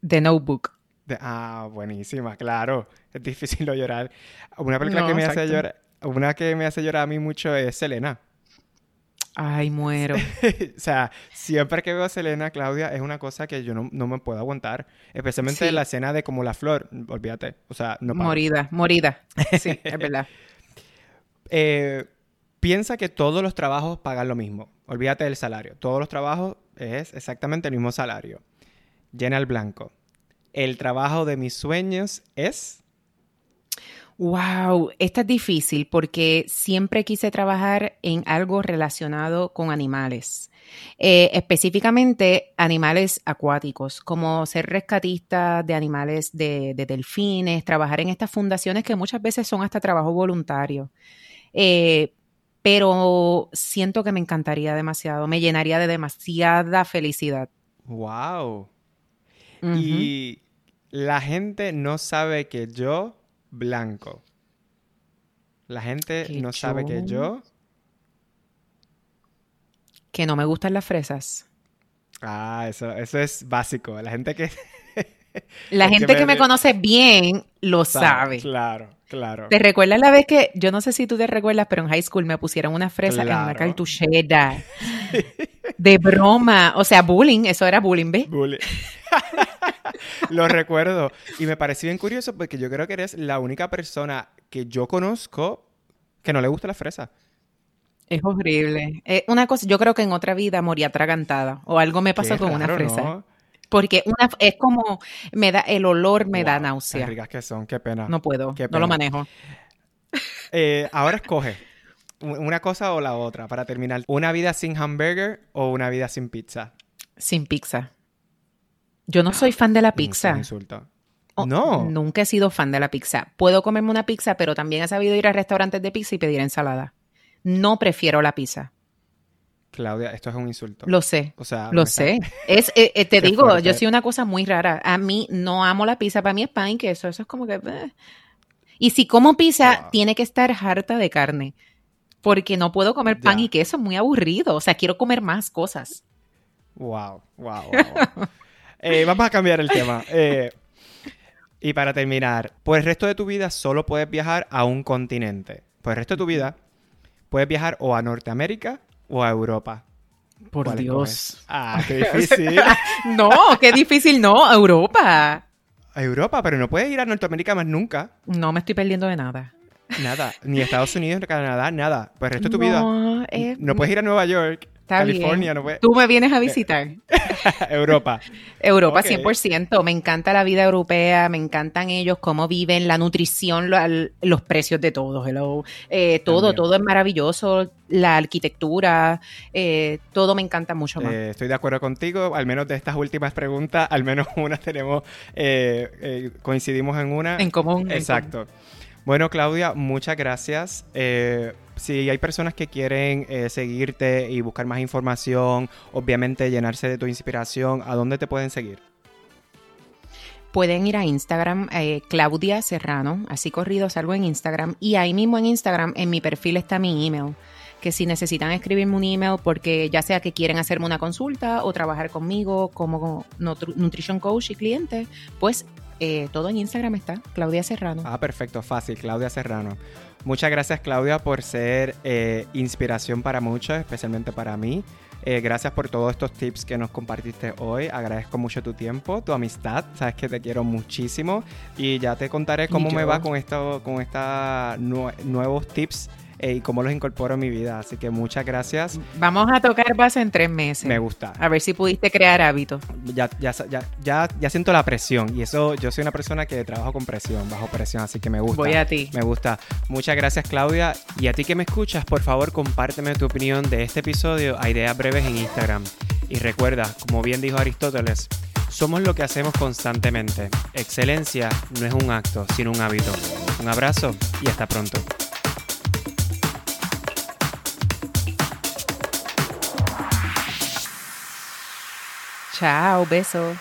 The Notebook. De- ah, buenísima, claro. Es difícil no llorar. Una película No, que me hace llorar, una que me hace llorar a mí mucho es Selena. Ay, muero. o sea, siempre que veo a Selena, Claudia, es una cosa que yo no, no me puedo aguantar. Especialmente Sí. la escena de como la flor, olvídate. O sea, no paro. Morida, morida. Sí, es verdad. Eh, piensa que todos los trabajos pagan lo mismo. Olvídate del salario. Todos los trabajos es exactamente el mismo salario. Llena el blanco. El trabajo de mis sueños es... Wow, esta es difícil porque siempre quise trabajar en algo relacionado con animales, Eh, específicamente animales acuáticos, como ser rescatista de animales de, de delfines, trabajar en estas fundaciones que muchas veces son hasta trabajo voluntario. Eh, pero siento que me encantaría demasiado, me llenaría de demasiada felicidad. ¡Wow! Y la gente no sabe que yo blanco. La gente no sabe que yo... Que no me gustan las fresas. Ah, eso, eso es básico. La gente que La que gente me- que me conoce bien lo sabe. Claro, claro. ¿Te recuerdas la vez que, yo no sé si tú te recuerdas, pero en high school me pusieron una fresa en una Claro. cartuchera? De broma. O sea, bullying, eso era bullying, ¿ves? Bully. Lo recuerdo. Y me pareció bien curioso porque yo creo que eres la única persona que yo conozco que no le gusta la fresa. Es horrible. Eh, una cosa, yo creo que en otra vida morí atragantada o algo me pasó Qué con una fresa. ¿no? Porque una, es como, me da, el olor me da náusea. Tan ricas que son, qué pena. No puedo, Qué no lo manejo. Eh, ahora escoge una cosa o la otra para terminar. ¿Una vida sin hamburger o una vida sin pizza? Sin pizza. Yo no soy fan de la pizza. insulto. Oh, no. Nunca he sido fan de la pizza. Puedo comerme una pizza, pero también he sabido ir a restaurantes de pizza y pedir ensalada. No prefiero la pizza. Claudia, esto es un insulto. Lo sé. o sea, Lo está- sé. Es, eh, eh, te digo, fuerte. yo soy una cosa muy rara. A mí no amo la pizza. Para mí es pan y queso. Eso es como que... eh. Y si como pizza, tiene que estar harta de carne. Porque no puedo comer pan Ya. y queso. Es muy aburrido. O sea, quiero comer más cosas. Wow, wow, wow. wow. Vamos a cambiar el tema. Y para terminar, por el resto de tu vida solo puedes viajar a un continente. Por el resto de tu vida puedes viajar o a Norteamérica o a Europa. Por ¿Cuál Dios. Ah, qué difícil. No, qué difícil. No, Europa. a Europa, pero no puedes ir a Norteamérica más nunca. No me estoy perdiendo de nada. Nada. Ni Estados Unidos, ni Canadá, nada. Por el resto de tu vida. No, eh, No puedes ir a Nueva York, Está California, bien. no puedes. Tú me vienes a visitar. Europa. Europa, Ok. 100%. Me encanta la vida europea, me encantan ellos, cómo viven, la nutrición, lo- los precios de todo. hello. Eh, todo, También. todo es maravilloso. La arquitectura, eh, todo me encanta mucho más. Eh, estoy de acuerdo contigo, al menos de estas últimas preguntas, al menos una tenemos, coincidimos en una. en común. en Exacto. Bueno, Claudia, muchas gracias. Eh, si hay personas que quieren eh, seguirte y buscar más información, obviamente llenarse de tu inspiración, ¿a dónde te pueden seguir? Pueden ir a Instagram, eh, Claudia Serrano, así corrido salgo en Instagram. Y ahí mismo en Instagram, en mi perfil está mi email. Que si necesitan escribirme un email, porque ya sea que quieren hacerme una consulta o trabajar conmigo como nutri- nutrition coach y cliente, pues eh, todo en Instagram está, Claudia Serrano. Ah, perfecto, fácil, Claudia Serrano. Muchas gracias, Claudia, por ser eh, inspiración para muchos, especialmente para mí. Eh, gracias por todos estos tips que nos compartiste hoy. Agradezco mucho tu tiempo, tu amistad. Sabes que te quiero muchísimo. Y ya te contaré cómo me va con esto, con estos nuevos tips y cómo los incorporo en mi vida. Así que muchas gracias. Vamos a tocar base en tres meses. Me gusta. A ver si pudiste crear hábitos. Ya, ya, ya, ya, ya siento la presión. Y eso, yo soy una persona que trabajo con presión, bajo presión. Así que me gusta. Voy a ti. Me gusta. Muchas gracias, Claudia. Y a ti que me escuchas, por favor, compárteme tu opinión de este episodio a Ideas Breves en Instagram. Y recuerda, como bien dijo Aristóteles, somos lo que hacemos constantemente. Excelencia no es un acto, sino un hábito. Un abrazo y hasta pronto. Tchau, beijo.